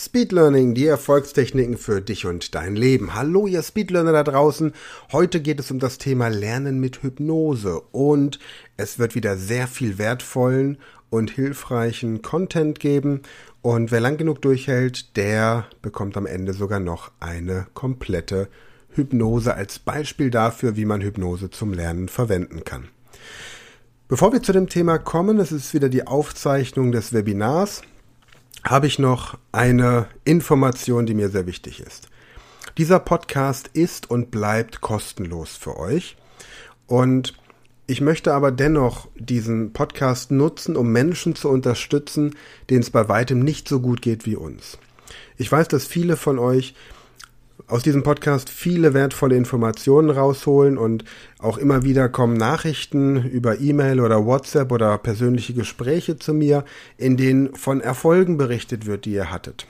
Speed Learning, die Erfolgstechniken für dich und dein Leben. Hallo, ihr Speedlearner da draußen. Heute geht es um das Thema Lernen mit Hypnose und es wird wieder sehr viel wertvollen und hilfreichen Content geben und wer lang genug durchhält, der bekommt am Ende sogar noch eine komplette Hypnose als Beispiel dafür, wie man Hypnose zum Lernen verwenden kann. Bevor wir zu dem Thema kommen, es ist wieder die Aufzeichnung des Webinars habe ich noch eine Information, die mir sehr wichtig ist. Dieser Podcast ist und bleibt kostenlos für euch. Und ich möchte aber dennoch diesen Podcast nutzen, um Menschen zu unterstützen, denen es bei weitem nicht so gut geht wie uns. Ich weiß, dass viele von euch aus diesem Podcast viele wertvolle Informationen rausholen und auch immer wieder kommen Nachrichten über E-Mail oder WhatsApp oder persönliche Gespräche zu mir, in denen von Erfolgen berichtet wird, die ihr hattet.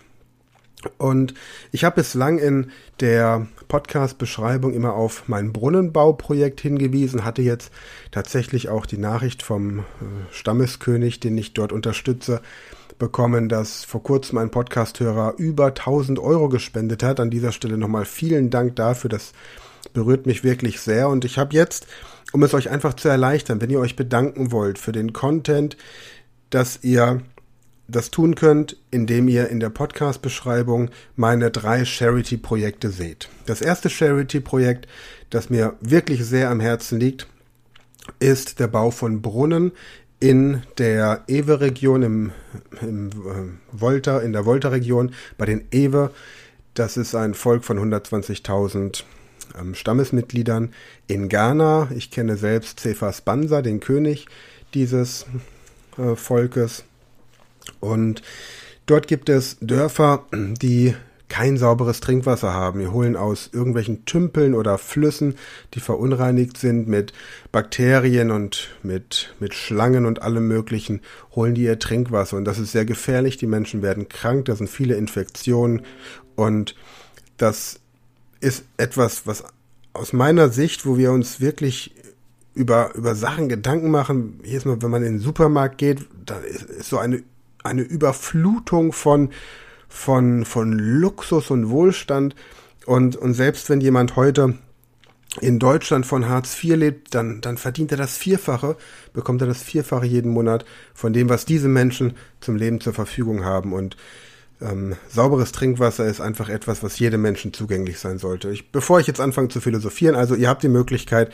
Und ich habe bislang in der Podcast-Beschreibung immer auf mein Brunnenbauprojekt hingewiesen, hatte jetzt tatsächlich auch die Nachricht vom äh, Stammeskönig, den ich dort unterstütze, bekommen, dass vor kurzem ein Podcasthörer über 1000 Euro gespendet hat. An dieser Stelle nochmal vielen Dank dafür. Das berührt mich wirklich sehr. Und ich habe jetzt, um es euch einfach zu erleichtern, wenn ihr euch bedanken wollt für den Content, dass ihr das tun könnt, indem ihr in der Podcast-Beschreibung meine drei Charity-Projekte seht. Das erste Charity-Projekt, das mir wirklich sehr am Herzen liegt, ist der Bau von Brunnen in der Ewe-Region, im, im äh, Volta, in der Volta-Region, bei den Ewe. Das ist ein Volk von 120.000 ähm, Stammesmitgliedern in Ghana. Ich kenne selbst Cephas Bansa, den König dieses äh, Volkes. Und dort gibt es Dörfer, die kein sauberes Trinkwasser haben. Wir holen aus irgendwelchen Tümpeln oder Flüssen, die verunreinigt sind mit Bakterien und mit, mit Schlangen und allem möglichen, holen die ihr Trinkwasser. Und das ist sehr gefährlich. Die Menschen werden krank, da sind viele Infektionen. Und das ist etwas, was aus meiner Sicht, wo wir uns wirklich über, über Sachen Gedanken machen, jedes Mal, wenn man in den Supermarkt geht, da ist, ist so eine, eine Überflutung von, von, von Luxus und Wohlstand. Und, und selbst wenn jemand heute in Deutschland von Hartz IV lebt, dann, dann verdient er das Vierfache, bekommt er das Vierfache jeden Monat von dem, was diese Menschen zum Leben zur Verfügung haben. Und ähm, sauberes Trinkwasser ist einfach etwas, was jedem Menschen zugänglich sein sollte. Ich, bevor ich jetzt anfange zu philosophieren, also ihr habt die Möglichkeit,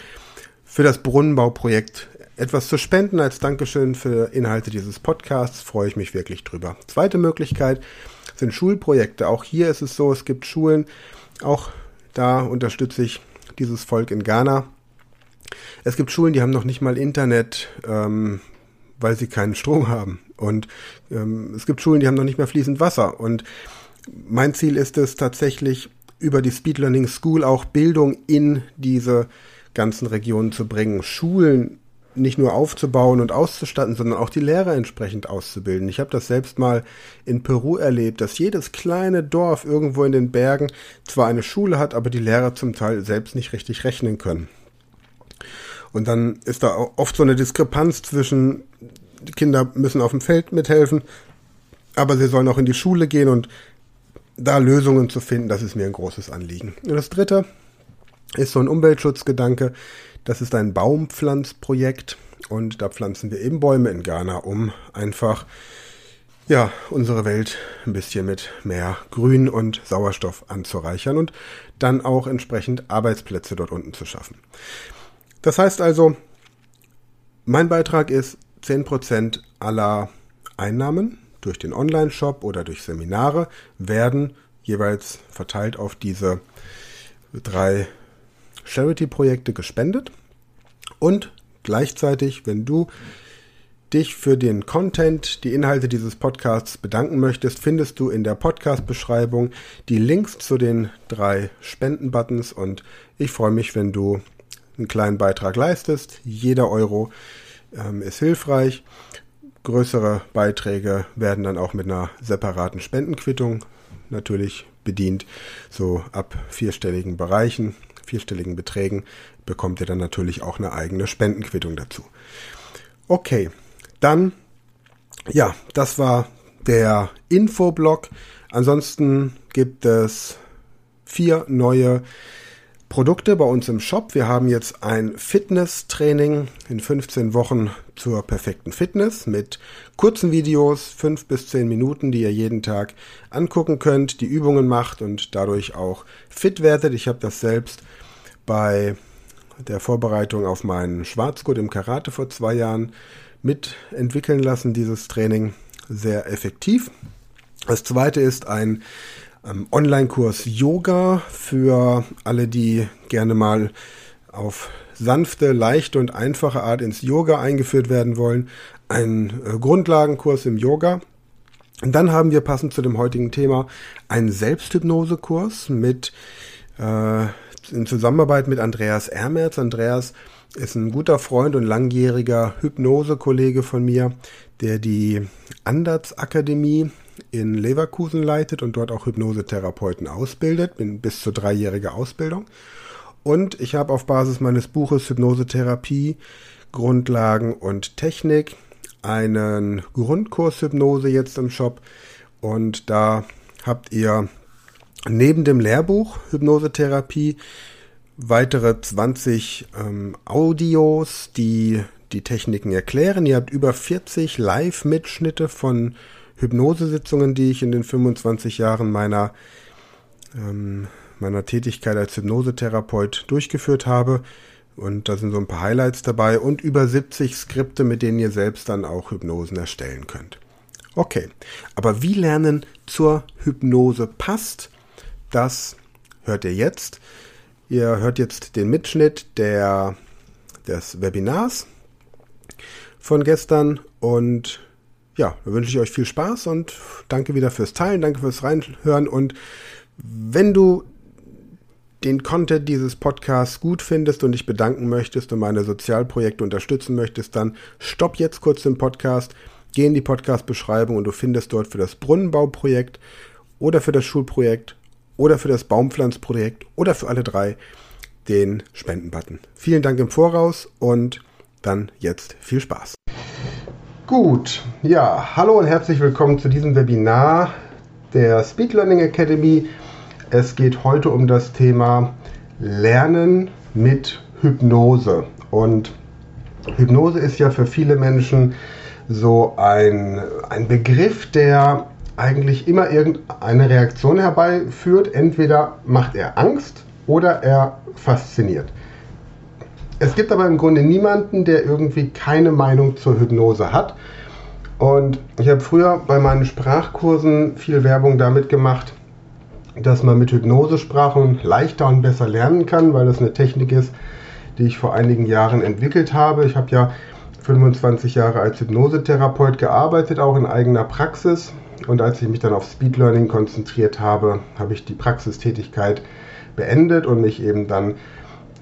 für das Brunnenbauprojekt etwas zu spenden als Dankeschön für Inhalte dieses Podcasts, freue ich mich wirklich drüber. Zweite Möglichkeit, sind Schulprojekte. Auch hier ist es so, es gibt Schulen, auch da unterstütze ich dieses Volk in Ghana. Es gibt Schulen, die haben noch nicht mal Internet, ähm, weil sie keinen Strom haben. Und ähm, es gibt Schulen, die haben noch nicht mehr fließend Wasser. Und mein Ziel ist es tatsächlich, über die Speed Learning School auch Bildung in diese ganzen Regionen zu bringen. Schulen nicht nur aufzubauen und auszustatten, sondern auch die Lehrer entsprechend auszubilden. Ich habe das selbst mal in Peru erlebt, dass jedes kleine Dorf irgendwo in den Bergen zwar eine Schule hat, aber die Lehrer zum Teil selbst nicht richtig rechnen können. Und dann ist da oft so eine Diskrepanz zwischen, die Kinder müssen auf dem Feld mithelfen, aber sie sollen auch in die Schule gehen und da Lösungen zu finden, das ist mir ein großes Anliegen. Und das dritte ist so ein Umweltschutzgedanke, das ist ein Baumpflanzprojekt und da pflanzen wir eben Bäume in Ghana, um einfach ja, unsere Welt ein bisschen mit mehr Grün und Sauerstoff anzureichern und dann auch entsprechend Arbeitsplätze dort unten zu schaffen. Das heißt also, mein Beitrag ist 10% aller Einnahmen durch den Online-Shop oder durch Seminare werden jeweils verteilt auf diese drei Charity-Projekte gespendet und gleichzeitig, wenn du dich für den Content, die Inhalte dieses Podcasts bedanken möchtest, findest du in der Podcast-Beschreibung die Links zu den drei Spenden-Buttons und ich freue mich, wenn du einen kleinen Beitrag leistest. Jeder Euro ähm, ist hilfreich. Größere Beiträge werden dann auch mit einer separaten Spendenquittung natürlich bedient, so ab vierstelligen Bereichen vierstelligen Beträgen bekommt ihr dann natürlich auch eine eigene Spendenquittung dazu. Okay, dann, ja, das war der Infoblog. Ansonsten gibt es vier neue Produkte bei uns im Shop. Wir haben jetzt ein Fitness-Training in 15 Wochen zur perfekten Fitness mit kurzen Videos, fünf bis zehn Minuten, die ihr jeden Tag angucken könnt, die Übungen macht und dadurch auch fit werdet. Ich habe das selbst bei der Vorbereitung auf meinen Schwarzgurt im Karate vor zwei Jahren mitentwickeln lassen, dieses Training sehr effektiv. Das zweite ist ein ähm, Online-Kurs Yoga für alle, die gerne mal auf sanfte, leichte und einfache Art ins Yoga eingeführt werden wollen. Ein äh, Grundlagenkurs im Yoga. Und dann haben wir passend zu dem heutigen Thema einen Selbsthypnosekurs mit äh, in Zusammenarbeit mit Andreas Ermerz. Andreas ist ein guter Freund und langjähriger Hypnosekollege von mir, der die Anderts Akademie in Leverkusen leitet und dort auch Hypnosetherapeuten ausbildet, bin bis zur dreijährige Ausbildung. Und ich habe auf Basis meines Buches Hypnosetherapie, Grundlagen und Technik einen Grundkurs Hypnose jetzt im Shop. Und da habt ihr neben dem Lehrbuch Hypnosetherapie weitere 20 ähm, Audios, die die Techniken erklären. Ihr habt über 40 Live-Mitschnitte von Hypnosesitzungen, die ich in den 25 Jahren meiner, ähm, meiner Tätigkeit als Hypnosetherapeut durchgeführt habe. Und da sind so ein paar Highlights dabei und über 70 Skripte, mit denen ihr selbst dann auch Hypnosen erstellen könnt. Okay, aber wie Lernen zur Hypnose passt, das hört ihr jetzt. Ihr hört jetzt den Mitschnitt der, des Webinars von gestern und ja, da wünsche ich euch viel Spaß und danke wieder fürs Teilen, danke fürs Reinhören und wenn du den Content dieses Podcasts gut findest und dich bedanken möchtest und meine Sozialprojekte unterstützen möchtest, dann stopp jetzt kurz den Podcast, geh in die Podcast-Beschreibung und du findest dort für das Brunnenbauprojekt oder für das Schulprojekt oder für das Baumpflanzprojekt oder für alle drei den Spendenbutton. Vielen Dank im Voraus und dann jetzt viel Spaß. Gut, ja, hallo und herzlich willkommen zu diesem Webinar der Speed Learning Academy. Es geht heute um das Thema Lernen mit Hypnose. Und Hypnose ist ja für viele Menschen so ein, ein Begriff, der eigentlich immer irgendeine Reaktion herbeiführt. Entweder macht er Angst oder er fasziniert. Es gibt aber im Grunde niemanden, der irgendwie keine Meinung zur Hypnose hat. Und ich habe früher bei meinen Sprachkursen viel Werbung damit gemacht, dass man mit Hypnosesprachen leichter und besser lernen kann, weil das eine Technik ist, die ich vor einigen Jahren entwickelt habe. Ich habe ja 25 Jahre als Hypnosetherapeut gearbeitet, auch in eigener Praxis. Und als ich mich dann auf Speed Learning konzentriert habe, habe ich die Praxistätigkeit beendet und mich eben dann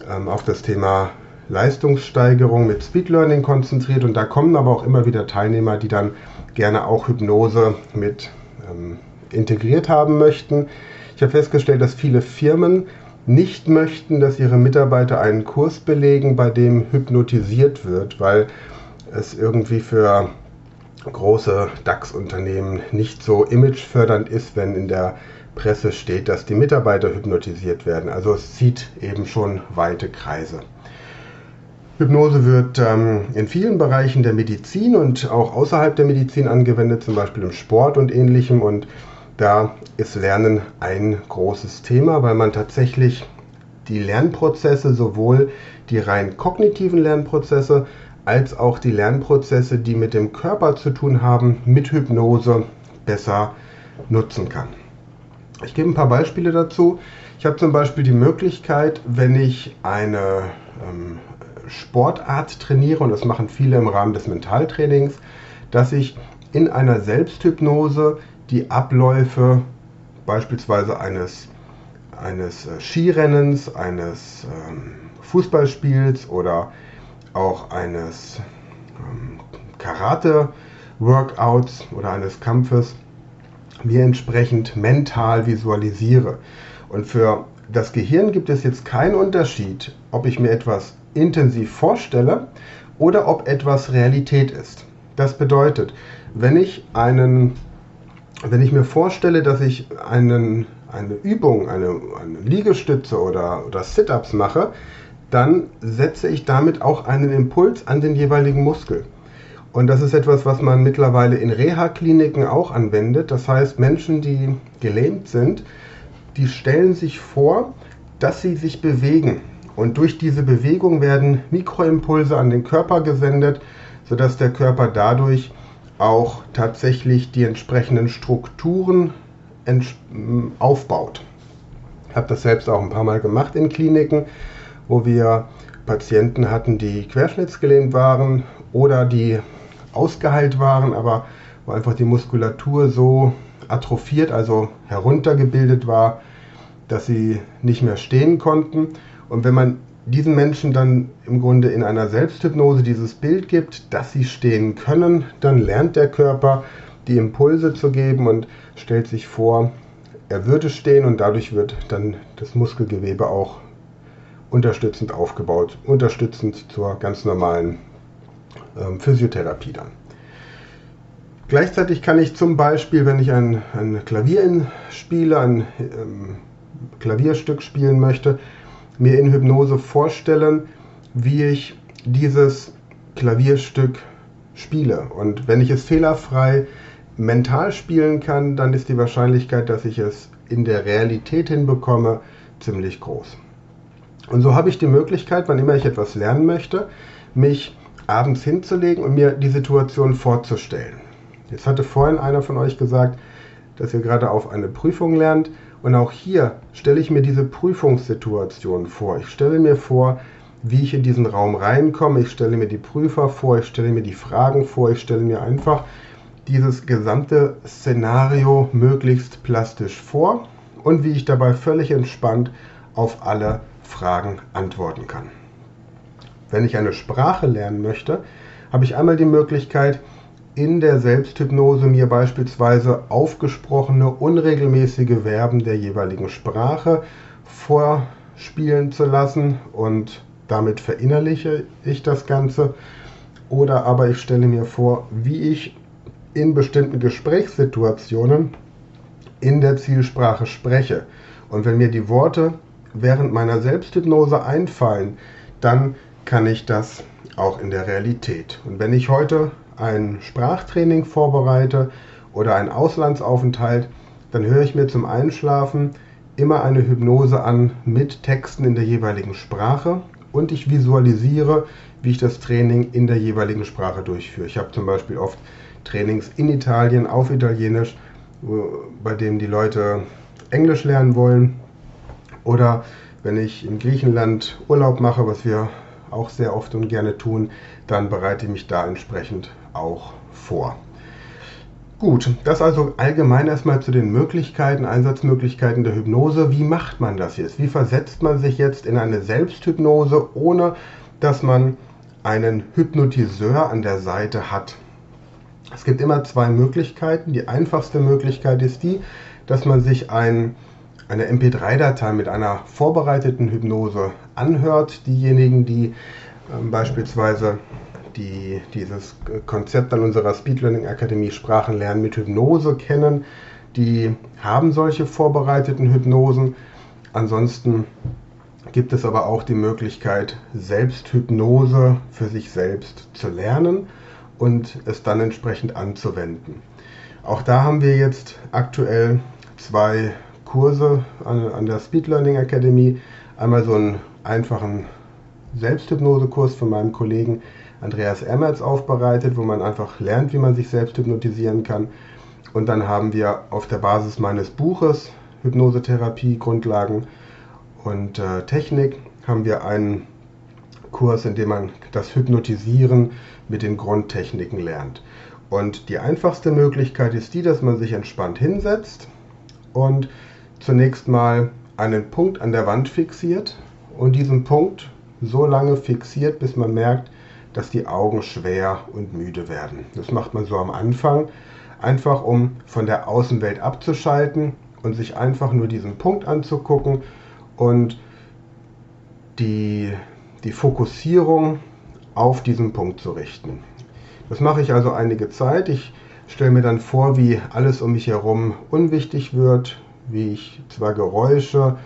ähm, auf das Thema Leistungssteigerung mit Speed Learning konzentriert und da kommen aber auch immer wieder Teilnehmer, die dann gerne auch Hypnose mit ähm, integriert haben möchten. Ich habe festgestellt, dass viele Firmen nicht möchten, dass ihre Mitarbeiter einen Kurs belegen, bei dem hypnotisiert wird, weil es irgendwie für große DAX-Unternehmen nicht so imagefördernd ist, wenn in der Presse steht, dass die Mitarbeiter hypnotisiert werden. Also es zieht eben schon weite Kreise. Hypnose wird ähm, in vielen Bereichen der Medizin und auch außerhalb der Medizin angewendet, zum Beispiel im Sport und ähnlichem. Und da ist Lernen ein großes Thema, weil man tatsächlich die Lernprozesse, sowohl die rein kognitiven Lernprozesse als auch die Lernprozesse, die mit dem Körper zu tun haben, mit Hypnose besser nutzen kann. Ich gebe ein paar Beispiele dazu. Ich habe zum Beispiel die Möglichkeit, wenn ich eine ähm, Sportart trainiere, und das machen viele im Rahmen des Mentaltrainings, dass ich in einer Selbsthypnose die Abläufe beispielsweise eines, eines äh, Skirennens, eines ähm, Fußballspiels oder auch eines ähm, Karate-Workouts oder eines Kampfes mir entsprechend mental visualisiere. Und für das Gehirn gibt es jetzt keinen Unterschied, ob ich mir etwas intensiv vorstelle oder ob etwas Realität ist. Das bedeutet, wenn ich einen wenn ich mir vorstelle, dass ich einen, eine Übung, eine, eine Liegestütze oder, oder Sit-ups mache, dann setze ich damit auch einen Impuls an den jeweiligen Muskel. Und das ist etwas, was man mittlerweile in Reha-Kliniken auch anwendet. Das heißt, Menschen, die gelähmt sind, die stellen sich vor, dass sie sich bewegen. Und durch diese Bewegung werden Mikroimpulse an den Körper gesendet, sodass der Körper dadurch auch tatsächlich die entsprechenden Strukturen aufbaut. Ich habe das selbst auch ein paar Mal gemacht in Kliniken, wo wir Patienten hatten, die querschnittsgelähmt waren oder die ausgeheilt waren, aber wo einfach die Muskulatur so atrophiert, also heruntergebildet war, dass sie nicht mehr stehen konnten. Und wenn man diesen Menschen dann im Grunde in einer Selbsthypnose dieses Bild gibt, dass sie stehen können, dann lernt der Körper die Impulse zu geben und stellt sich vor, er würde stehen und dadurch wird dann das Muskelgewebe auch unterstützend aufgebaut, unterstützend zur ganz normalen ähm, Physiotherapie dann. Gleichzeitig kann ich zum Beispiel, wenn ich ein, ein Klavier spiele, ein ähm, Klavierstück spielen möchte, mir in Hypnose vorstellen, wie ich dieses Klavierstück spiele. Und wenn ich es fehlerfrei mental spielen kann, dann ist die Wahrscheinlichkeit, dass ich es in der Realität hinbekomme, ziemlich groß. Und so habe ich die Möglichkeit, wann immer ich etwas lernen möchte, mich abends hinzulegen und mir die Situation vorzustellen. Jetzt hatte vorhin einer von euch gesagt, dass ihr gerade auf eine Prüfung lernt. Und auch hier stelle ich mir diese Prüfungssituation vor. Ich stelle mir vor, wie ich in diesen Raum reinkomme. Ich stelle mir die Prüfer vor, ich stelle mir die Fragen vor, ich stelle mir einfach dieses gesamte Szenario möglichst plastisch vor und wie ich dabei völlig entspannt auf alle Fragen antworten kann. Wenn ich eine Sprache lernen möchte, habe ich einmal die Möglichkeit, in der Selbsthypnose mir beispielsweise aufgesprochene, unregelmäßige Verben der jeweiligen Sprache vorspielen zu lassen und damit verinnerliche ich das Ganze. Oder aber ich stelle mir vor, wie ich in bestimmten Gesprächssituationen in der Zielsprache spreche. Und wenn mir die Worte während meiner Selbsthypnose einfallen, dann kann ich das auch in der Realität. Und wenn ich heute ein Sprachtraining vorbereite oder einen Auslandsaufenthalt, dann höre ich mir zum Einschlafen immer eine Hypnose an mit Texten in der jeweiligen Sprache und ich visualisiere, wie ich das Training in der jeweiligen Sprache durchführe. Ich habe zum Beispiel oft Trainings in Italien auf Italienisch, bei denen die Leute Englisch lernen wollen. Oder wenn ich in Griechenland Urlaub mache, was wir auch sehr oft und gerne tun, dann bereite ich mich da entsprechend auch vor. Gut, das also allgemein erstmal zu den Möglichkeiten, Einsatzmöglichkeiten der Hypnose. Wie macht man das jetzt? Wie versetzt man sich jetzt in eine Selbsthypnose, ohne dass man einen Hypnotiseur an der Seite hat? Es gibt immer zwei Möglichkeiten. Die einfachste Möglichkeit ist die, dass man sich ein eine MP3-Datei mit einer vorbereiteten Hypnose anhört. Diejenigen, die ähm, beispielsweise die, dieses Konzept an unserer Speed Learning Akademie Sprachenlernen mit Hypnose kennen, die haben solche vorbereiteten Hypnosen. Ansonsten gibt es aber auch die Möglichkeit, Selbsthypnose für sich selbst zu lernen und es dann entsprechend anzuwenden. Auch da haben wir jetzt aktuell zwei Kurse an, an der Speed Learning Academy. Einmal so einen einfachen Selbsthypnosekurs von meinem Kollegen Andreas Emmerts aufbereitet, wo man einfach lernt, wie man sich selbst hypnotisieren kann. Und dann haben wir auf der Basis meines Buches Hypnosetherapie, Grundlagen und äh, Technik haben wir einen Kurs, in dem man das Hypnotisieren mit den Grundtechniken lernt. Und die einfachste Möglichkeit ist die, dass man sich entspannt hinsetzt und zunächst mal einen Punkt an der Wand fixiert und diesen Punkt so lange fixiert, bis man merkt, dass die Augen schwer und müde werden. Das macht man so am Anfang, einfach um von der Außenwelt abzuschalten und sich einfach nur diesen Punkt anzugucken und die, die Fokussierung auf diesen Punkt zu richten. Das mache ich also einige Zeit. Ich stelle mir dann vor, wie alles um mich herum unwichtig wird, wie ich zwar Geräusche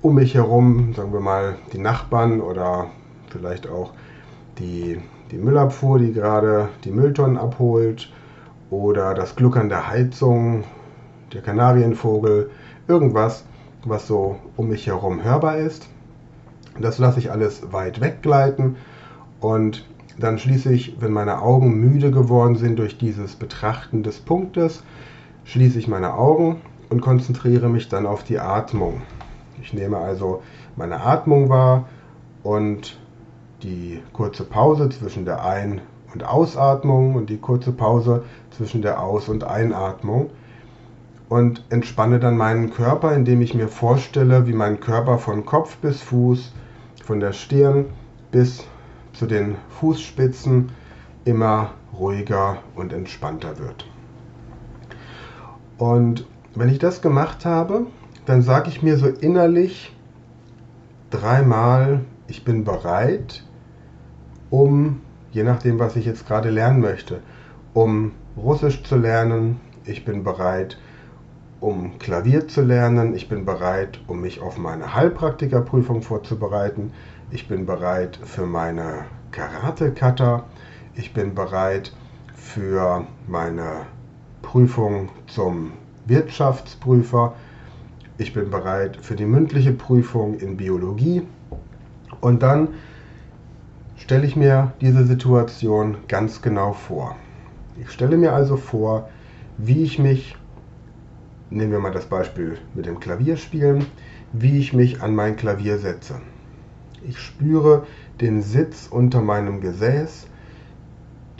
um mich herum, sagen wir mal die Nachbarn oder vielleicht auch die, die Müllabfuhr, die gerade die Mülltonnen abholt oder das Gluckern der Heizung, der Kanarienvogel, irgendwas, was so um mich herum hörbar ist. Das lasse ich alles weit weggleiten und dann schließe ich, wenn meine Augen müde geworden sind durch dieses Betrachten des Punktes, schließe ich meine Augen und konzentriere mich dann auf die Atmung. Ich nehme also meine Atmung wahr und die kurze Pause zwischen der Ein- und Ausatmung und die kurze Pause zwischen der Aus- und Einatmung und entspanne dann meinen Körper, indem ich mir vorstelle, wie mein Körper von Kopf bis Fuß, von der Stirn bis zu den Fußspitzen immer ruhiger und entspannter wird. Und wenn ich das gemacht habe, dann sage ich mir so innerlich dreimal, ich bin bereit, um, je nachdem, was ich jetzt gerade lernen möchte, um Russisch zu lernen, ich bin bereit, um Klavier zu lernen, ich bin bereit, um mich auf meine Heilpraktikerprüfung vorzubereiten, ich bin bereit für meine Karate-Kata, ich bin bereit für meine Prüfung zum Wirtschaftsprüfer, ich bin bereit für die mündliche Prüfung in Biologie. Und dann stelle ich mir diese Situation ganz genau vor. Ich stelle mir also vor, wie ich mich, nehmen wir mal das Beispiel mit dem Klavierspielen, wie ich mich an mein Klavier setze. Ich spüre den Sitz unter meinem Gesäß,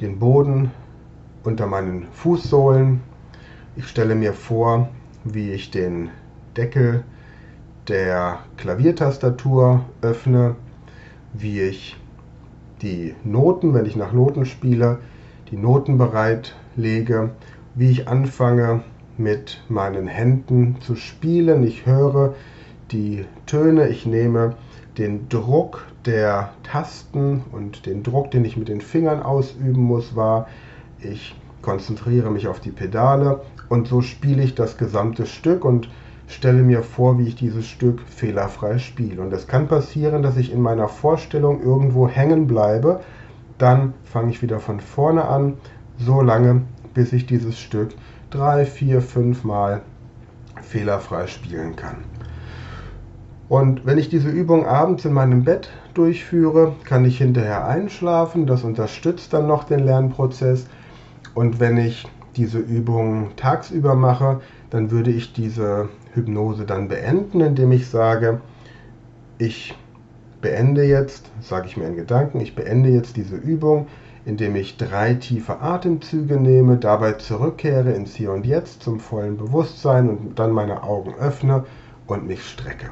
den Boden unter meinen Fußsohlen. Ich stelle mir vor, wie ich den Deckel der Klaviertastatur öffne, wie ich die Noten, wenn ich nach Noten spiele, die Noten bereitlege, wie ich anfange mit meinen Händen zu spielen. Ich höre die Töne, ich nehme den Druck der Tasten und den Druck, den ich mit den Fingern ausüben muss, wahr. Ich konzentriere mich auf die Pedale und so spiele ich das gesamte Stück und stelle mir vor, wie ich dieses Stück fehlerfrei spiele. Und es kann passieren, dass ich in meiner Vorstellung irgendwo hängen bleibe. Dann fange ich wieder von vorne an, so lange, bis ich dieses Stück drei, vier, fünf Mal fehlerfrei spielen kann. Und wenn ich diese Übung abends in meinem Bett durchführe, kann ich hinterher einschlafen. Das unterstützt dann noch den Lernprozess. Und wenn ich diese Übung tagsüber mache, dann würde ich diese Hypnose dann beenden, indem ich sage, ich beende jetzt, sage ich mir in Gedanken, ich beende jetzt diese Übung, indem ich drei tiefe Atemzüge nehme, dabei zurückkehre ins Hier und Jetzt zum vollen Bewusstsein und dann meine Augen öffne und mich strecke.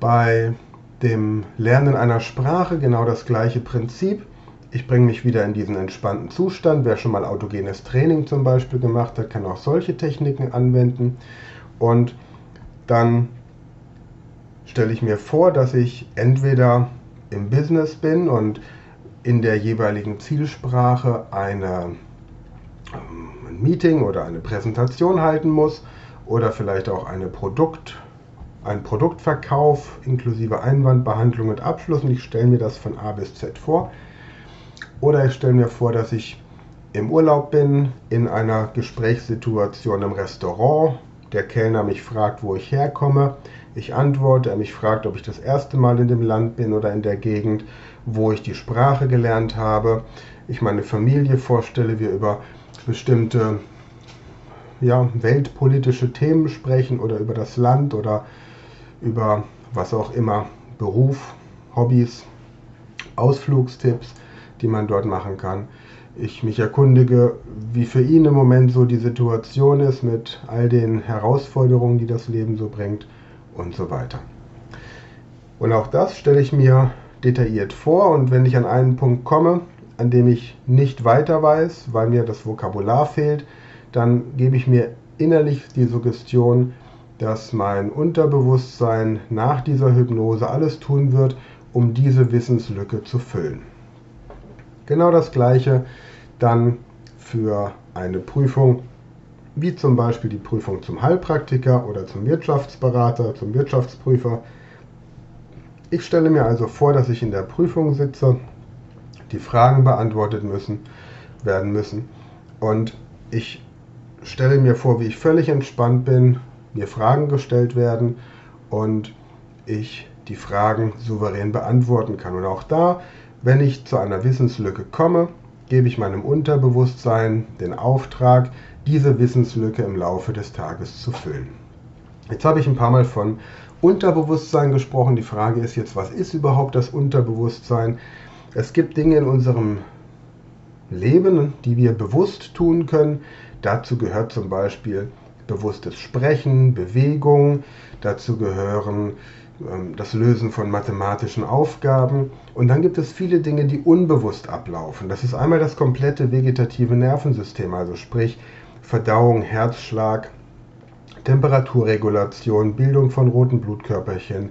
Bei dem Lernen einer Sprache genau das gleiche Prinzip. Ich bringe mich wieder in diesen entspannten Zustand. Wer schon mal autogenes Training zum Beispiel gemacht hat, kann auch solche Techniken anwenden. Und dann stelle ich mir vor, dass ich entweder im Business bin und in der jeweiligen Zielsprache eine, ähm, ein Meeting oder eine Präsentation halten muss oder vielleicht auch eine Produkt, ein Produktverkauf inklusive Einwandbehandlung und Abschluss und ich stelle mir das von A bis Z vor. Oder ich stelle mir vor, dass ich im Urlaub bin, in einer Gesprächssituation im Restaurant. Der Kellner mich fragt, wo ich herkomme. Ich antworte, er mich fragt, ob ich das erste Mal in dem Land bin oder in der Gegend, wo ich die Sprache gelernt habe. Ich meine Familie vorstelle, wir über bestimmte ja, weltpolitische Themen sprechen oder über das Land oder über was auch immer, Beruf, Hobbys, Ausflugstipps die man dort machen kann. Ich mich erkundige, wie für ihn im Moment so die Situation ist mit all den Herausforderungen, die das Leben so bringt und so weiter. Und auch das stelle ich mir detailliert vor und wenn ich an einen Punkt komme, an dem ich nicht weiter weiß, weil mir das Vokabular fehlt, dann gebe ich mir innerlich die Suggestion, dass mein Unterbewusstsein nach dieser Hypnose alles tun wird, um diese Wissenslücke zu füllen. Genau das gleiche dann für eine Prüfung, wie zum Beispiel die Prüfung zum Heilpraktiker oder zum Wirtschaftsberater, zum Wirtschaftsprüfer. Ich stelle mir also vor, dass ich in der Prüfung sitze, die Fragen beantwortet müssen, werden müssen und ich stelle mir vor, wie ich völlig entspannt bin, mir Fragen gestellt werden und ich die Fragen souverän beantworten kann. Und auch da, wenn ich zu einer Wissenslücke komme, gebe ich meinem Unterbewusstsein den Auftrag, diese Wissenslücke im Laufe des Tages zu füllen. Jetzt habe ich ein paar Mal von Unterbewusstsein gesprochen. Die Frage ist jetzt, was ist überhaupt das Unterbewusstsein? Es gibt Dinge in unserem Leben, die wir bewusst tun können. Dazu gehört zum Beispiel bewusstes Sprechen, Bewegung. Dazu gehören das Lösen von mathematischen Aufgaben. Und dann gibt es viele Dinge, die unbewusst ablaufen. Das ist einmal das komplette vegetative Nervensystem, also sprich Verdauung, Herzschlag, Temperaturregulation, Bildung von roten Blutkörperchen,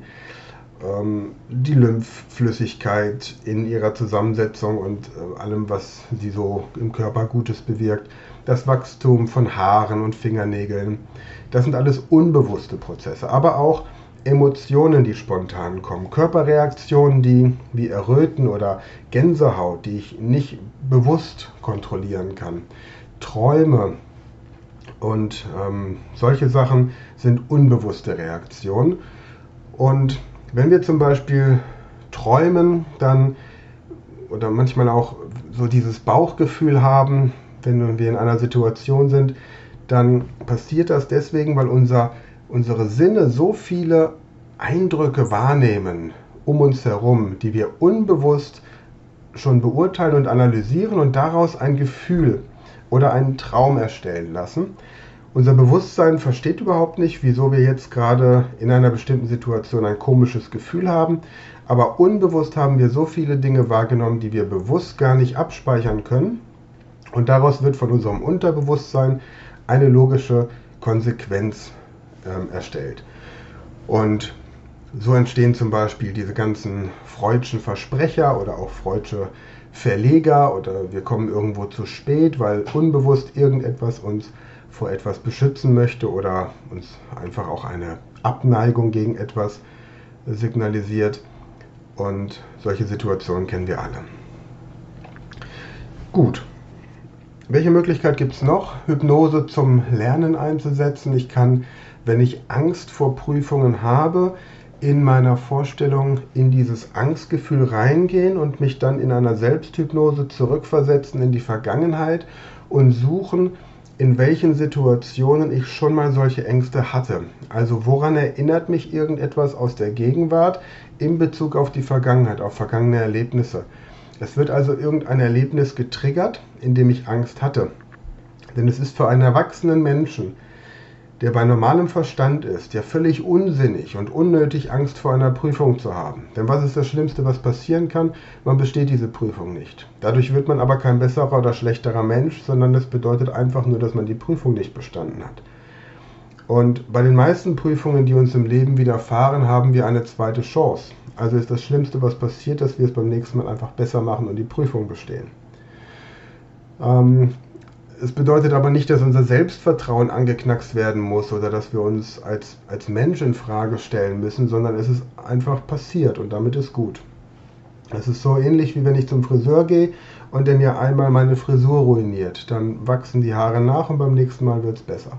ähm, die Lymphflüssigkeit in ihrer Zusammensetzung und äh, allem, was sie so im Körper Gutes bewirkt, das Wachstum von Haaren und Fingernägeln. Das sind alles unbewusste Prozesse, aber auch Emotionen, die spontan kommen, Körperreaktionen, die wie Erröten oder Gänsehaut, die ich nicht bewusst kontrollieren kann, Träume und ähm, solche Sachen sind unbewusste Reaktionen. Und wenn wir zum Beispiel träumen, dann oder manchmal auch so dieses Bauchgefühl haben, wenn wir in einer Situation sind, dann passiert das deswegen, weil unser unsere Sinne so viele Eindrücke wahrnehmen um uns herum, die wir unbewusst schon beurteilen und analysieren und daraus ein Gefühl oder einen Traum erstellen lassen. Unser Bewusstsein versteht überhaupt nicht, wieso wir jetzt gerade in einer bestimmten Situation ein komisches Gefühl haben, aber unbewusst haben wir so viele Dinge wahrgenommen, die wir bewusst gar nicht abspeichern können und daraus wird von unserem Unterbewusstsein eine logische Konsequenz ähm, erstellt. Und so entstehen zum Beispiel diese ganzen Freudschen Versprecher oder auch Freudsche Verleger oder wir kommen irgendwo zu spät, weil unbewusst irgendetwas uns vor etwas beschützen möchte oder uns einfach auch eine Abneigung gegen etwas signalisiert. Und solche Situationen kennen wir alle. Gut, welche Möglichkeit gibt es noch, Hypnose zum Lernen einzusetzen? Ich kann, wenn ich Angst vor Prüfungen habe, in meiner Vorstellung in dieses Angstgefühl reingehen und mich dann in einer Selbsthypnose zurückversetzen in die Vergangenheit und suchen, in welchen Situationen ich schon mal solche Ängste hatte. Also woran erinnert mich irgendetwas aus der Gegenwart in Bezug auf die Vergangenheit, auf vergangene Erlebnisse. Es wird also irgendein Erlebnis getriggert, in dem ich Angst hatte. Denn es ist für einen erwachsenen Menschen, der bei normalem Verstand ist, ja völlig unsinnig und unnötig Angst vor einer Prüfung zu haben. Denn was ist das Schlimmste, was passieren kann? Man besteht diese Prüfung nicht. Dadurch wird man aber kein besserer oder schlechterer Mensch, sondern das bedeutet einfach nur, dass man die Prüfung nicht bestanden hat. Und bei den meisten Prüfungen, die uns im Leben widerfahren, haben wir eine zweite Chance. Also ist das Schlimmste, was passiert, dass wir es beim nächsten Mal einfach besser machen und die Prüfung bestehen. Ähm, es bedeutet aber nicht, dass unser Selbstvertrauen angeknackst werden muss oder dass wir uns als, als Mensch in Frage stellen müssen, sondern es ist einfach passiert und damit ist gut. Es ist so ähnlich wie wenn ich zum Friseur gehe und der mir einmal meine Frisur ruiniert. Dann wachsen die Haare nach und beim nächsten Mal wird es besser.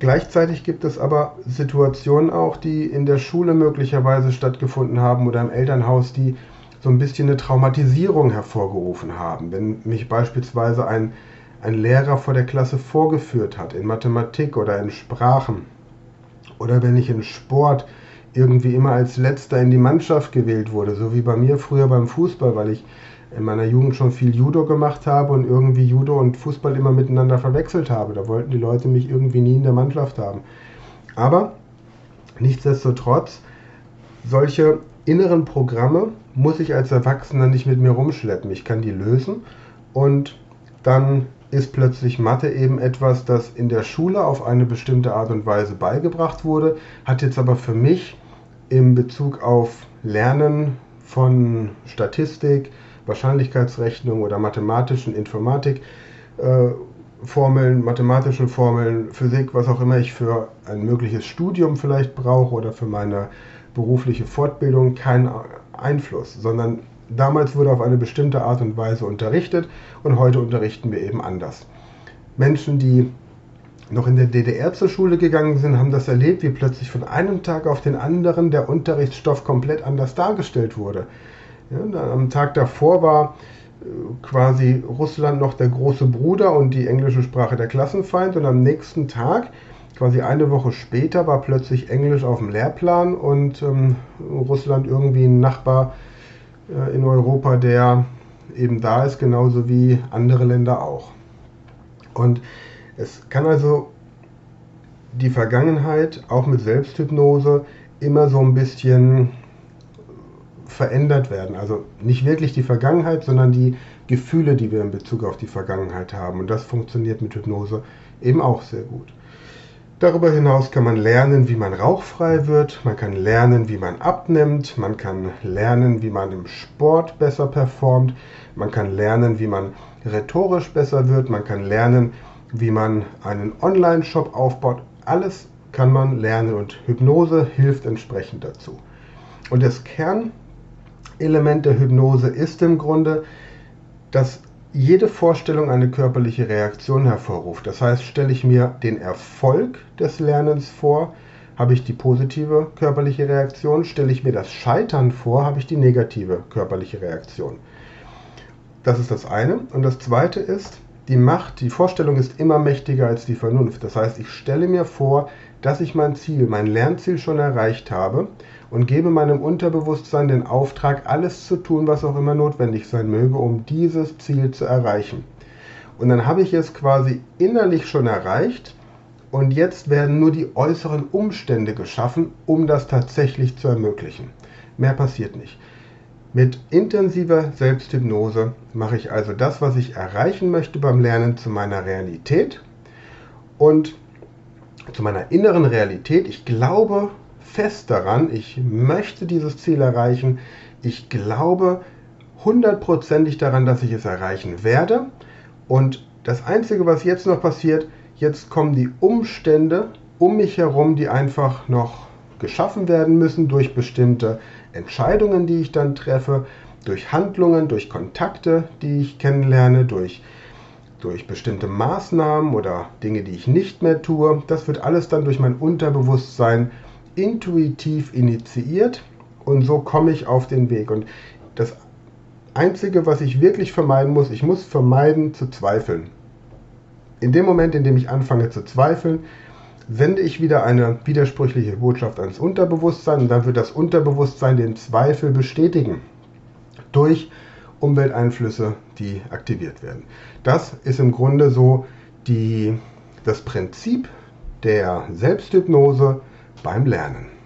Gleichzeitig gibt es aber Situationen auch, die in der Schule möglicherweise stattgefunden haben oder im Elternhaus, die so ein bisschen eine Traumatisierung hervorgerufen haben. Wenn mich beispielsweise ein, ein Lehrer vor der Klasse vorgeführt hat in Mathematik oder in Sprachen oder wenn ich in Sport irgendwie immer als letzter in die Mannschaft gewählt wurde, so wie bei mir früher beim Fußball, weil ich in meiner Jugend schon viel Judo gemacht habe und irgendwie Judo und Fußball immer miteinander verwechselt habe. Da wollten die Leute mich irgendwie nie in der Mannschaft haben. Aber nichtsdestotrotz, solche inneren Programme muss ich als Erwachsener nicht mit mir rumschleppen. Ich kann die lösen und dann ist plötzlich Mathe eben etwas, das in der Schule auf eine bestimmte Art und Weise beigebracht wurde, hat jetzt aber für mich in Bezug auf Lernen von Statistik, Wahrscheinlichkeitsrechnung oder mathematischen Informatik. Äh, Formeln, mathematische Formeln, Physik, was auch immer ich für ein mögliches Studium vielleicht brauche oder für meine berufliche Fortbildung keinen Einfluss, sondern damals wurde auf eine bestimmte Art und Weise unterrichtet und heute unterrichten wir eben anders. Menschen, die noch in der DDR zur Schule gegangen sind, haben das erlebt, wie plötzlich von einem Tag auf den anderen der Unterrichtsstoff komplett anders dargestellt wurde. Ja, am Tag davor war quasi Russland noch der große Bruder und die englische Sprache der Klassenfeind. Und am nächsten Tag, quasi eine Woche später, war plötzlich Englisch auf dem Lehrplan und ähm, Russland irgendwie ein Nachbar äh, in Europa, der eben da ist, genauso wie andere Länder auch. Und es kann also die Vergangenheit auch mit Selbsthypnose immer so ein bisschen verändert werden. Also nicht wirklich die Vergangenheit, sondern die Gefühle, die wir in Bezug auf die Vergangenheit haben. Und das funktioniert mit Hypnose eben auch sehr gut. Darüber hinaus kann man lernen, wie man rauchfrei wird, man kann lernen, wie man abnimmt, man kann lernen, wie man im Sport besser performt, man kann lernen, wie man rhetorisch besser wird, man kann lernen, wie man einen Online-Shop aufbaut. Alles kann man lernen und Hypnose hilft entsprechend dazu. Und das Kern Element der Hypnose ist im Grunde, dass jede Vorstellung eine körperliche Reaktion hervorruft. Das heißt, stelle ich mir den Erfolg des Lernens vor, habe ich die positive körperliche Reaktion. Stelle ich mir das Scheitern vor, habe ich die negative körperliche Reaktion. Das ist das eine. Und das zweite ist, die Macht, die Vorstellung ist immer mächtiger als die Vernunft. Das heißt, ich stelle mir vor, dass ich mein Ziel, mein Lernziel schon erreicht habe und gebe meinem Unterbewusstsein den Auftrag, alles zu tun, was auch immer notwendig sein möge, um dieses Ziel zu erreichen. Und dann habe ich es quasi innerlich schon erreicht und jetzt werden nur die äußeren Umstände geschaffen, um das tatsächlich zu ermöglichen. Mehr passiert nicht. Mit intensiver Selbsthypnose mache ich also das, was ich erreichen möchte beim Lernen zu meiner Realität und zu meiner inneren Realität. Ich glaube fest daran, ich möchte dieses Ziel erreichen. Ich glaube hundertprozentig daran, dass ich es erreichen werde. Und das Einzige, was jetzt noch passiert, jetzt kommen die Umstände um mich herum, die einfach noch geschaffen werden müssen durch bestimmte Entscheidungen, die ich dann treffe, durch Handlungen, durch Kontakte, die ich kennenlerne, durch, durch bestimmte Maßnahmen oder Dinge, die ich nicht mehr tue. Das wird alles dann durch mein Unterbewusstsein intuitiv initiiert und so komme ich auf den Weg. Und das Einzige, was ich wirklich vermeiden muss, ich muss vermeiden zu zweifeln. In dem Moment, in dem ich anfange zu zweifeln, sende ich wieder eine widersprüchliche Botschaft ans Unterbewusstsein und dann wird das Unterbewusstsein den Zweifel bestätigen durch Umwelteinflüsse, die aktiviert werden. Das ist im Grunde so die, das Prinzip der Selbsthypnose beim Lernen.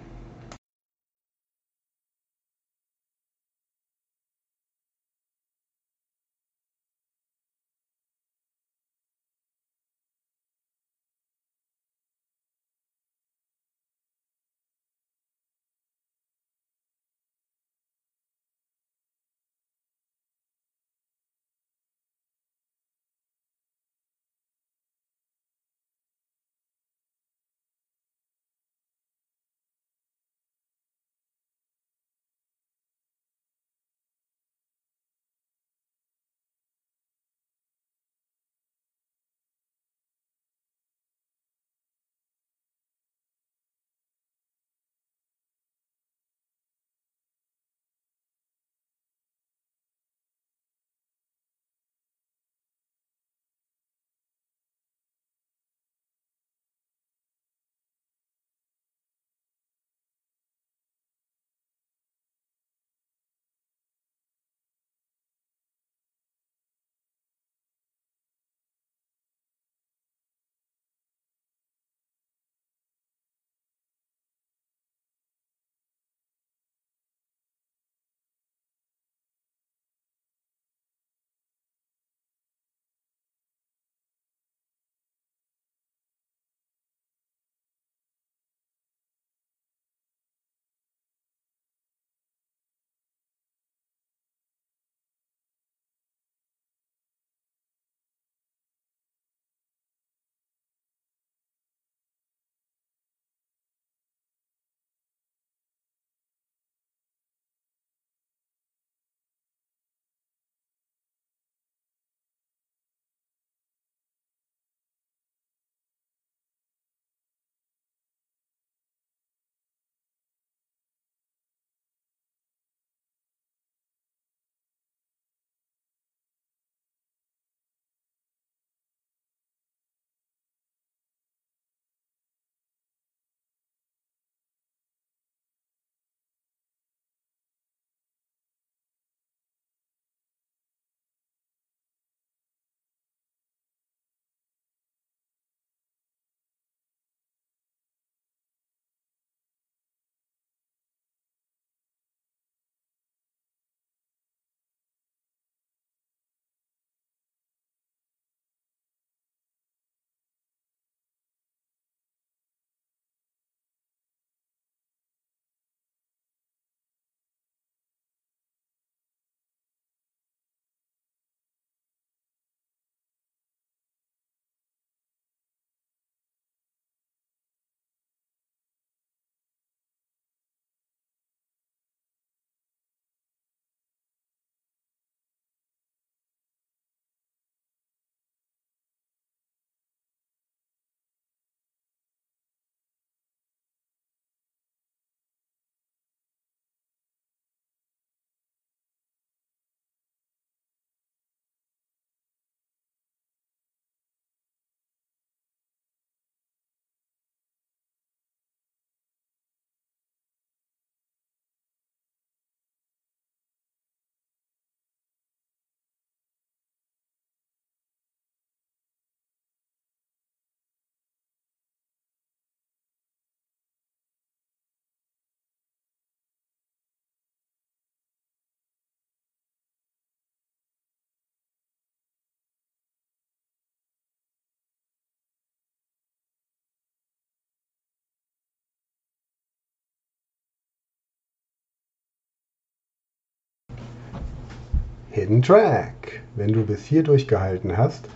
Hidden Track. Wenn du bis hier durchgehalten hast,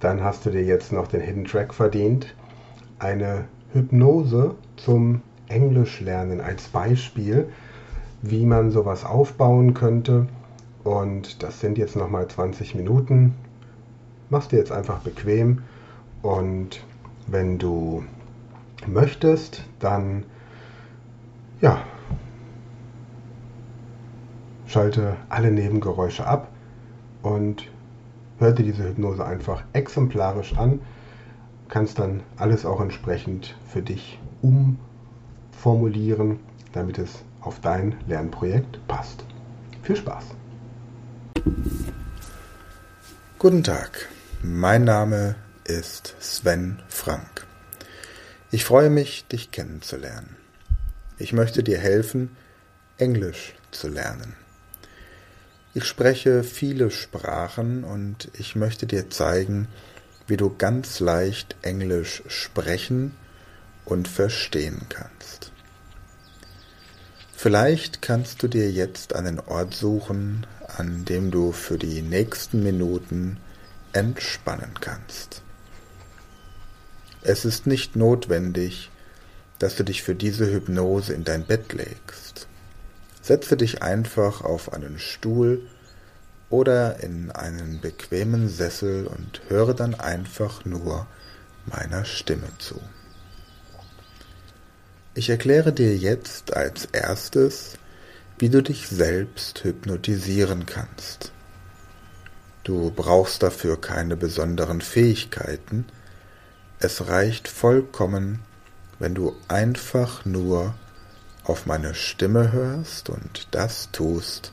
dann hast du dir jetzt noch den Hidden Track verdient. Eine Hypnose zum Englischlernen als Beispiel, wie man sowas aufbauen könnte. Und das sind jetzt nochmal 20 Minuten. Machst dir jetzt einfach bequem. Und wenn du möchtest, dann ja, schalte alle Nebengeräusche ab und hör dir diese Hypnose einfach exemplarisch an. Kannst dann alles auch entsprechend für dich umformulieren, damit es auf dein Lernprojekt passt. Viel Spaß! Guten Tag, mein Name ist Sven Frank. Ich freue mich, dich kennenzulernen. Ich möchte dir helfen, Englisch zu lernen. Ich spreche viele Sprachen und ich möchte dir zeigen, wie du ganz leicht Englisch sprechen und verstehen kannst. Vielleicht kannst du dir jetzt einen Ort suchen, an dem du für die nächsten Minuten entspannen kannst. Es ist nicht notwendig, dass du dich für diese Hypnose in dein Bett legst. Setze dich einfach auf einen Stuhl oder in einen bequemen Sessel und höre dann einfach nur meiner Stimme zu. Ich erkläre dir jetzt als erstes, wie du dich selbst hypnotisieren kannst. Du brauchst dafür keine besonderen Fähigkeiten, es reicht vollkommen, wenn du einfach nur auf meine Stimme hörst und das tust,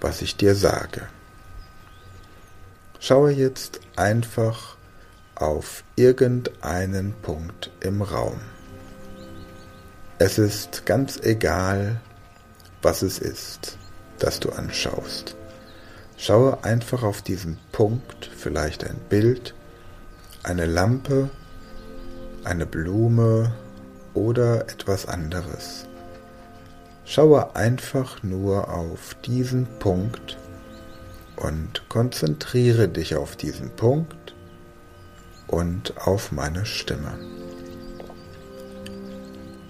was ich dir sage. Schaue jetzt einfach auf irgendeinen Punkt im Raum. Es ist ganz egal, was es ist, das du anschaust. Schaue einfach auf diesen Punkt, vielleicht ein Bild, eine Lampe, eine Blume oder etwas anderes. Schaue einfach nur auf diesen Punkt und konzentriere dich auf diesen Punkt und auf meine Stimme.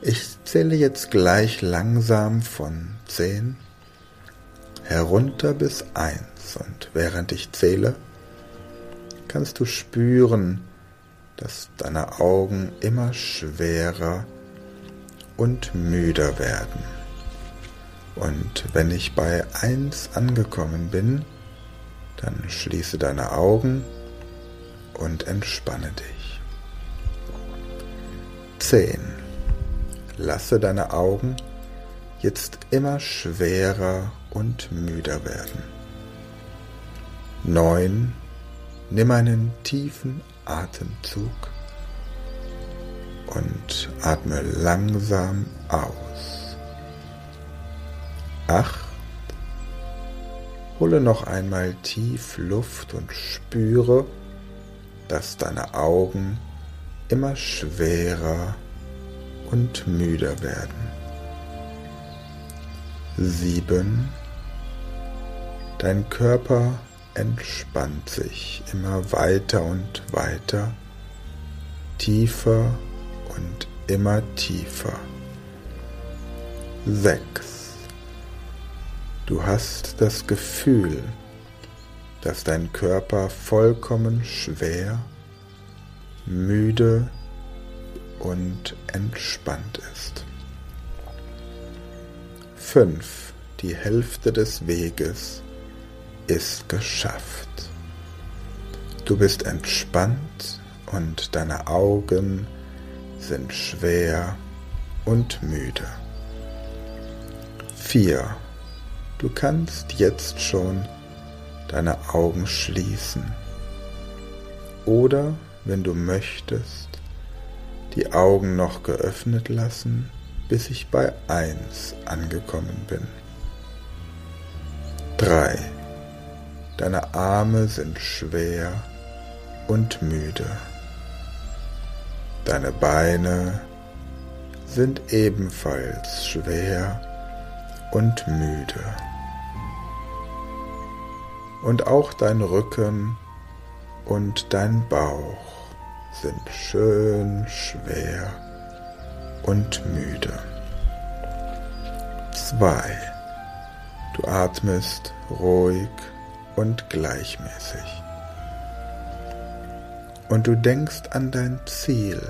Ich zähle jetzt gleich langsam von 10 herunter bis 1 und während ich zähle, kannst du spüren, dass deine Augen immer schwerer und müder werden. Und wenn ich bei eins angekommen bin, dann schließe deine Augen und entspanne dich. 10. Lasse deine Augen jetzt immer schwerer und müder werden. 9. Nimm einen tiefen Atemzug und atme langsam aus. Acht. Hole noch einmal tief Luft und spüre, dass deine Augen immer schwerer und müder werden. Sieben. Dein Körper entspannt sich immer weiter und weiter, tiefer und immer tiefer. 6. Du hast das Gefühl, dass dein Körper vollkommen schwer, müde und entspannt ist. 5. Die Hälfte des Weges ist geschafft. Du bist entspannt und deine Augen sind schwer und müde. 4. Du kannst jetzt schon deine Augen schließen. Oder, wenn du möchtest, die Augen noch geöffnet lassen, bis ich bei 1 angekommen bin. 3. Deine Arme sind schwer und müde. Deine Beine sind ebenfalls schwer und müde. Und auch dein Rücken und dein Bauch sind schön schwer und müde. 2. Du atmest ruhig und gleichmäßig. Und du denkst an dein Ziel,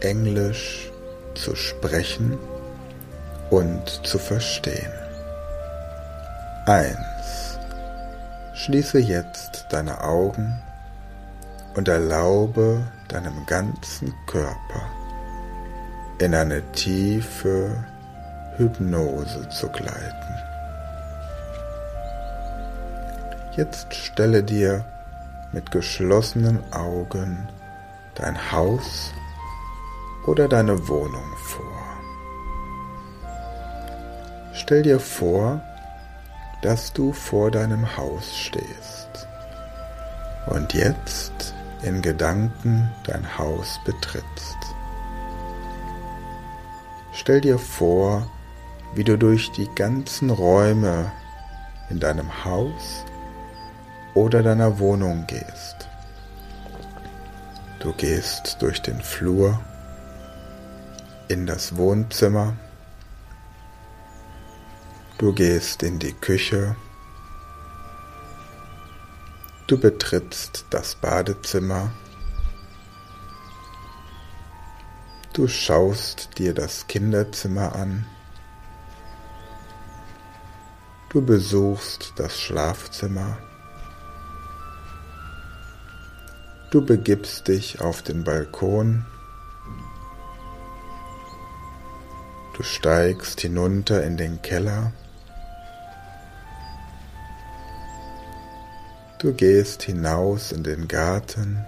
Englisch zu sprechen und zu verstehen. 1. Schließe jetzt deine Augen und erlaube deinem ganzen Körper in eine tiefe Hypnose zu gleiten. Jetzt stelle dir mit geschlossenen Augen dein Haus oder deine Wohnung vor. Stell dir vor, dass du vor deinem Haus stehst und jetzt in Gedanken dein Haus betrittst. Stell dir vor, wie du durch die ganzen Räume in deinem Haus oder deiner Wohnung gehst. Du gehst durch den Flur in das Wohnzimmer. Du gehst in die Küche. Du betrittst das Badezimmer. Du schaust dir das Kinderzimmer an. Du besuchst das Schlafzimmer. Du begibst dich auf den Balkon. Du steigst hinunter in den Keller. Du gehst hinaus in den Garten.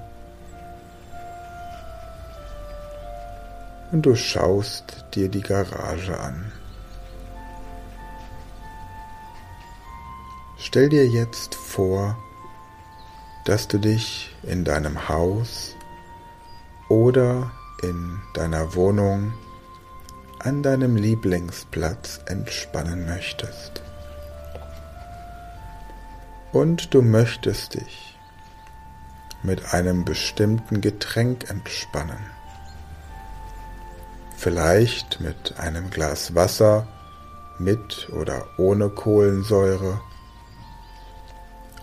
Und du schaust dir die Garage an. Stell dir jetzt vor, dass du dich in deinem Haus oder in deiner Wohnung an deinem Lieblingsplatz entspannen möchtest. Und du möchtest dich mit einem bestimmten Getränk entspannen. Vielleicht mit einem Glas Wasser mit oder ohne Kohlensäure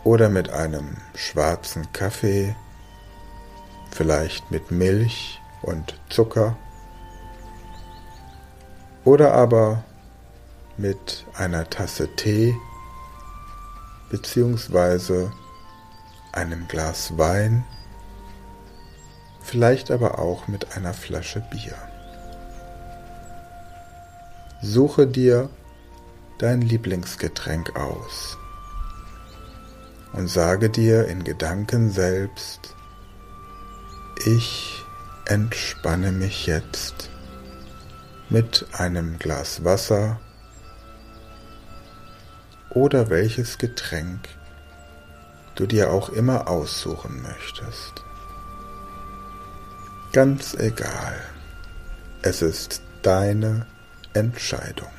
oder mit einem schwarzen Kaffee, vielleicht mit Milch und Zucker oder aber mit einer Tasse Tee beziehungsweise einem Glas Wein, vielleicht aber auch mit einer Flasche Bier. Suche dir dein Lieblingsgetränk aus und sage dir in Gedanken selbst, ich entspanne mich jetzt mit einem Glas Wasser oder welches Getränk du dir auch immer aussuchen möchtest. Ganz egal, es ist deine Entscheidung.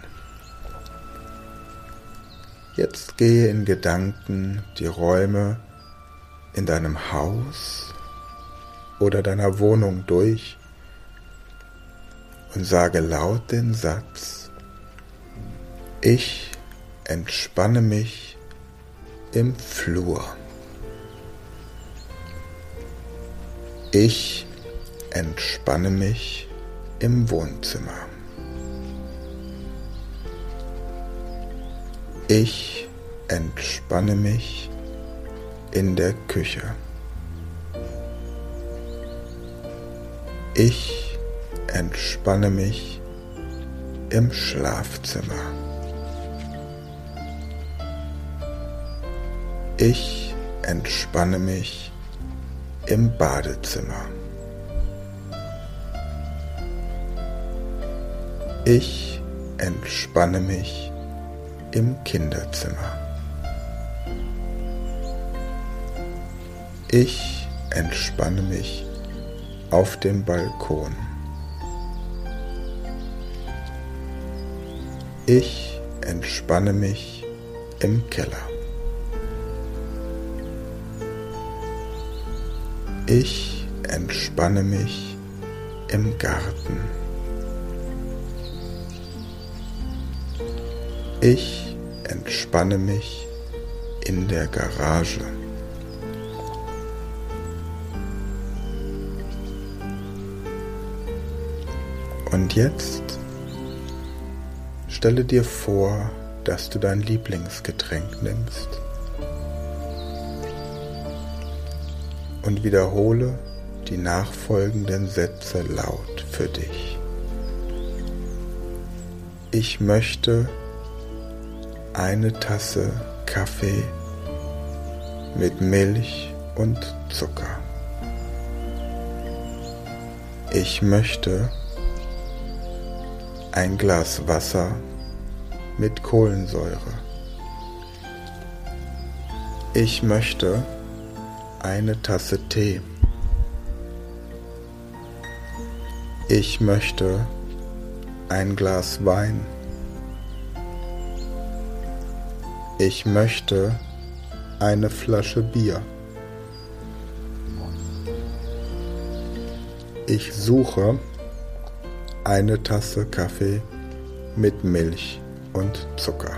Jetzt gehe in Gedanken die Räume in deinem Haus oder deiner Wohnung durch und sage laut den Satz, ich entspanne mich im Flur. Ich entspanne mich im Wohnzimmer. Ich entspanne mich in der Küche. Ich entspanne mich im Schlafzimmer. Ich entspanne mich im Badezimmer. Ich entspanne mich im Kinderzimmer. Ich entspanne mich auf dem Balkon. Ich entspanne mich im Keller. Ich entspanne mich im Garten. Ich entspanne mich in der Garage. Und jetzt stelle dir vor, dass du dein Lieblingsgetränk nimmst und wiederhole die nachfolgenden Sätze laut für dich. Ich möchte eine Tasse Kaffee mit Milch und Zucker. Ich möchte ein Glas Wasser mit Kohlensäure. Ich möchte eine Tasse Tee. Ich möchte ein Glas Wein. Ich möchte eine Flasche Bier. Ich suche eine Tasse Kaffee mit Milch und Zucker.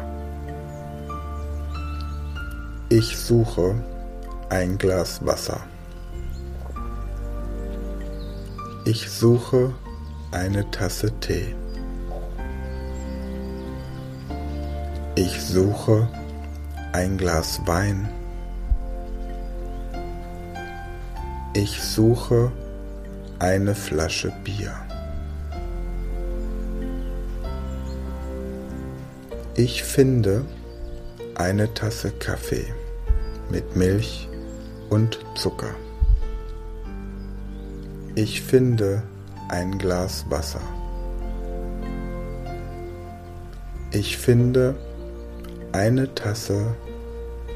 Ich suche ein Glas Wasser. Ich suche eine Tasse Tee. Ich suche ein Glas Wein. Ich suche eine Flasche Bier. Ich finde eine Tasse Kaffee mit Milch und Zucker. Ich finde ein Glas Wasser. Ich finde eine Tasse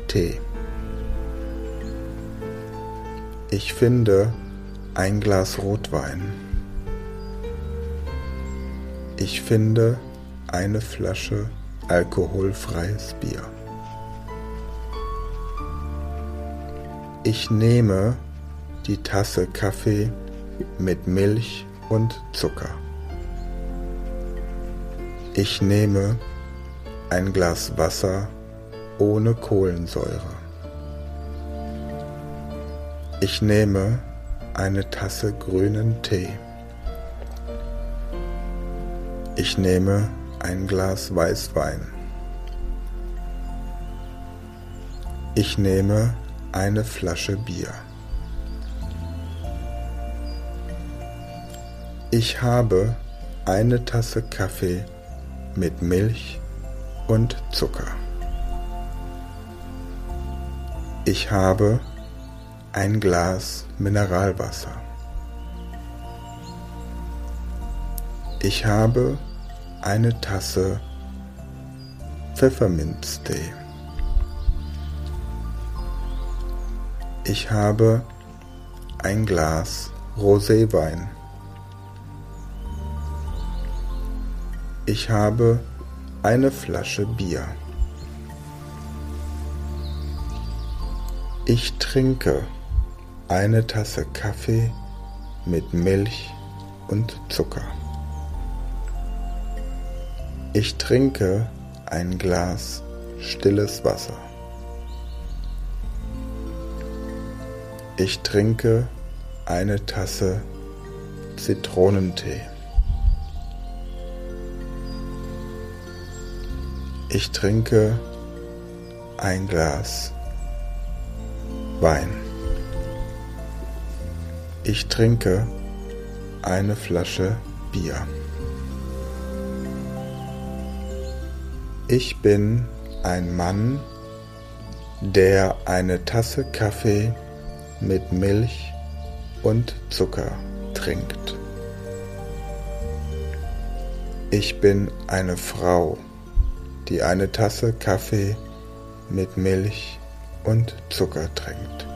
Tee. Ich finde ein Glas Rotwein. Ich finde eine Flasche alkoholfreies Bier. Ich nehme die Tasse Kaffee mit Milch und Zucker. Ich nehme ein Glas Wasser ohne Kohlensäure. Ich nehme eine Tasse grünen Tee. Ich nehme ein Glas Weißwein. Ich nehme eine Flasche Bier. Ich habe eine Tasse Kaffee mit Milch und Zucker. Ich habe ein Glas Mineralwasser. Ich habe eine Tasse Pfefferminztee. Ich habe ein Glas Roséwein. Ich habe eine Flasche Bier. Ich trinke eine Tasse Kaffee mit Milch und Zucker. Ich trinke ein Glas stilles Wasser. Ich trinke eine Tasse Zitronentee. Ich trinke ein Glas Wein. Ich trinke eine Flasche Bier. Ich bin ein Mann, der eine Tasse Kaffee mit Milch und Zucker trinkt. Ich bin eine Frau, die eine Tasse Kaffee mit Milch und Zucker trinkt....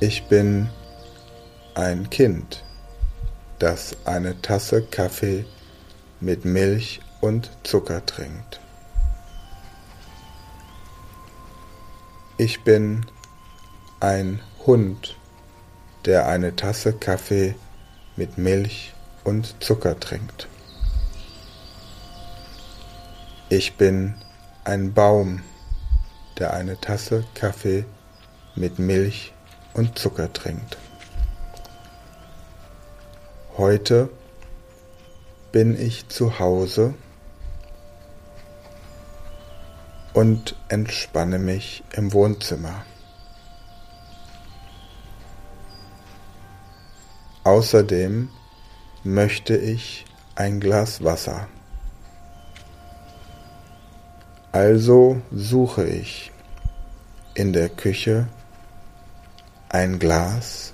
Ich bin ein Kind, das eine Tasse Kaffee mit Milch und Zucker trinkt. Ich bin ein Hund, der eine Tasse Kaffee mit Milch und Zucker trinkt. Ich bin ein Baum, der eine Tasse Kaffee mit Milch und Zucker trinkt. Heute bin ich zu Hause und entspanne mich im Wohnzimmer. Außerdem möchte ich ein Glas Wasser. Also suche ich in der Küche ein Glas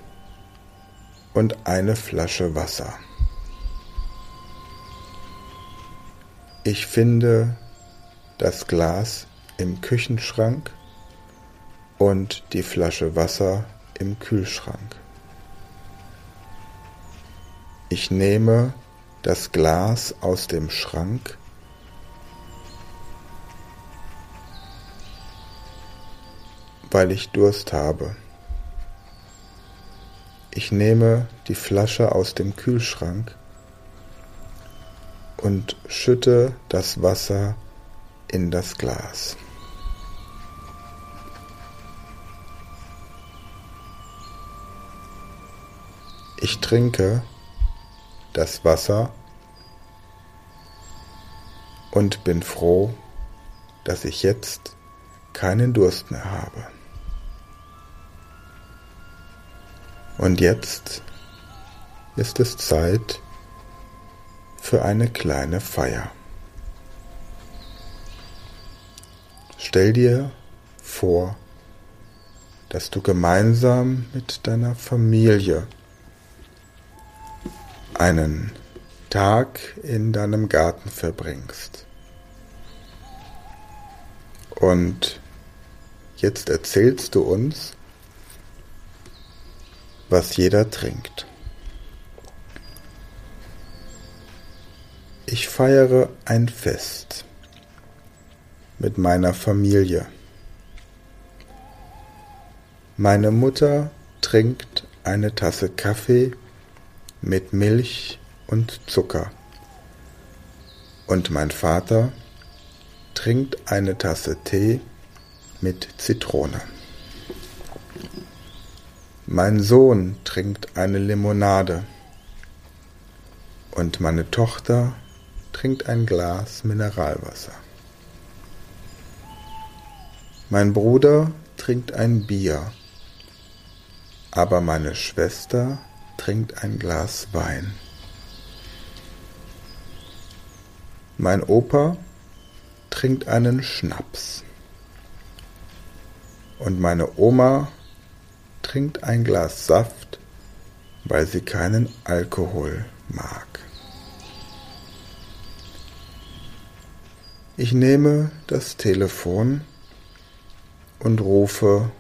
und eine Flasche Wasser. Ich finde das Glas im Küchenschrank und die Flasche Wasser im Kühlschrank. Ich nehme das Glas aus dem Schrank weil ich Durst habe. Ich nehme die Flasche aus dem Kühlschrank und schütte das Wasser in das Glas. Ich trinke das Wasser und bin froh, dass ich jetzt keinen Durst mehr habe. Und jetzt ist es Zeit für eine kleine Feier. Stell dir vor, dass du gemeinsam mit deiner Familie einen Tag in deinem Garten verbringst. Und jetzt erzählst du uns, was jeder trinkt. Ich feiere ein Fest mit meiner Familie. Meine Mutter trinkt eine Tasse Kaffee mit Milch und Zucker. Und mein Vater trinkt eine Tasse Tee mit Zitrone. Mein Sohn trinkt eine Limonade und meine Tochter trinkt ein Glas Mineralwasser. Mein Bruder trinkt ein Bier, aber meine Schwester trinkt ein Glas Wein. Mein Opa trinkt einen Schnaps und meine Oma trinkt ein Glas Saft, weil sie keinen Alkohol mag. Ich nehme das Telefon und rufe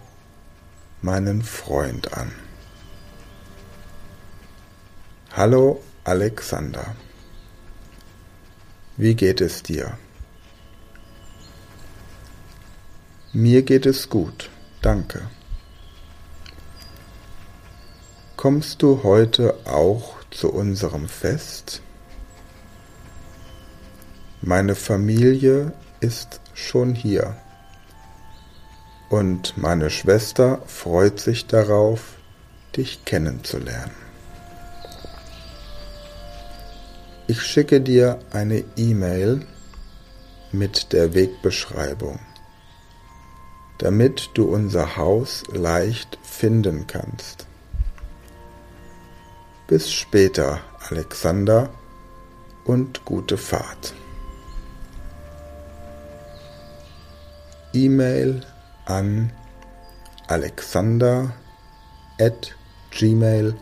meinen Freund an. Hallo Alexander, wie geht es dir? Mir geht es gut, danke. Kommst du heute auch zu unserem Fest? Meine Familie ist schon hier und meine Schwester freut sich darauf, dich kennenzulernen. Ich schicke dir eine E-Mail mit der Wegbeschreibung, damit du unser Haus leicht finden kannst. Bis später, Alexander, und gute Fahrt. E-Mail an alexander at gmail.com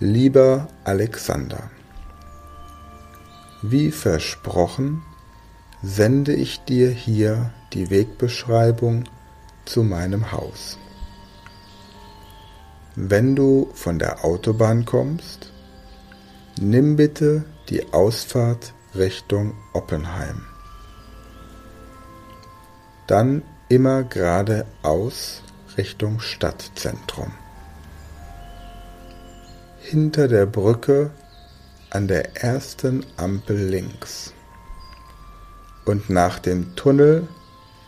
Lieber Alexander, wie versprochen sende ich dir hier die Wegbeschreibung zu meinem Haus. Wenn du von der Autobahn kommst, nimm bitte die Ausfahrt Richtung Oppenheim. Dann immer geradeaus Richtung Stadtzentrum. Hinter der Brücke an der ersten Ampel links und nach dem Tunnel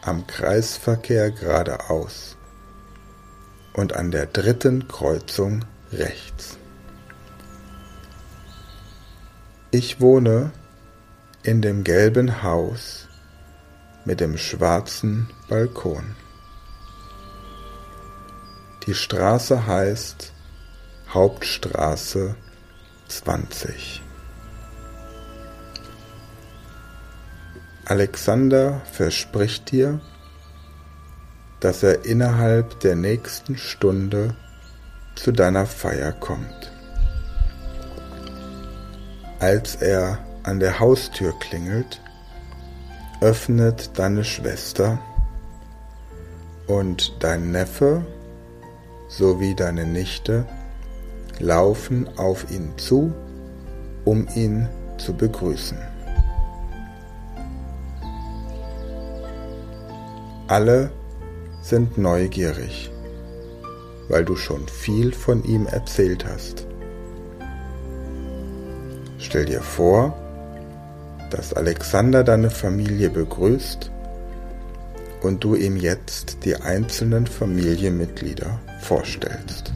am Kreisverkehr geradeaus und an der dritten Kreuzung rechts. Ich wohne in dem gelben Haus mit dem schwarzen Balkon. Die Straße heißt Hauptstraße 20. Alexander verspricht dir, dass er innerhalb der nächsten Stunde zu deiner Feier kommt. Als er an der Haustür klingelt, öffnet deine Schwester und dein Neffe sowie deine Nichte laufen auf ihn zu, um ihn zu begrüßen. Alle sind neugierig, weil du schon viel von ihm erzählt hast. Stell dir vor, dass Alexander deine Familie begrüßt und du ihm jetzt die einzelnen Familienmitglieder vorstellst.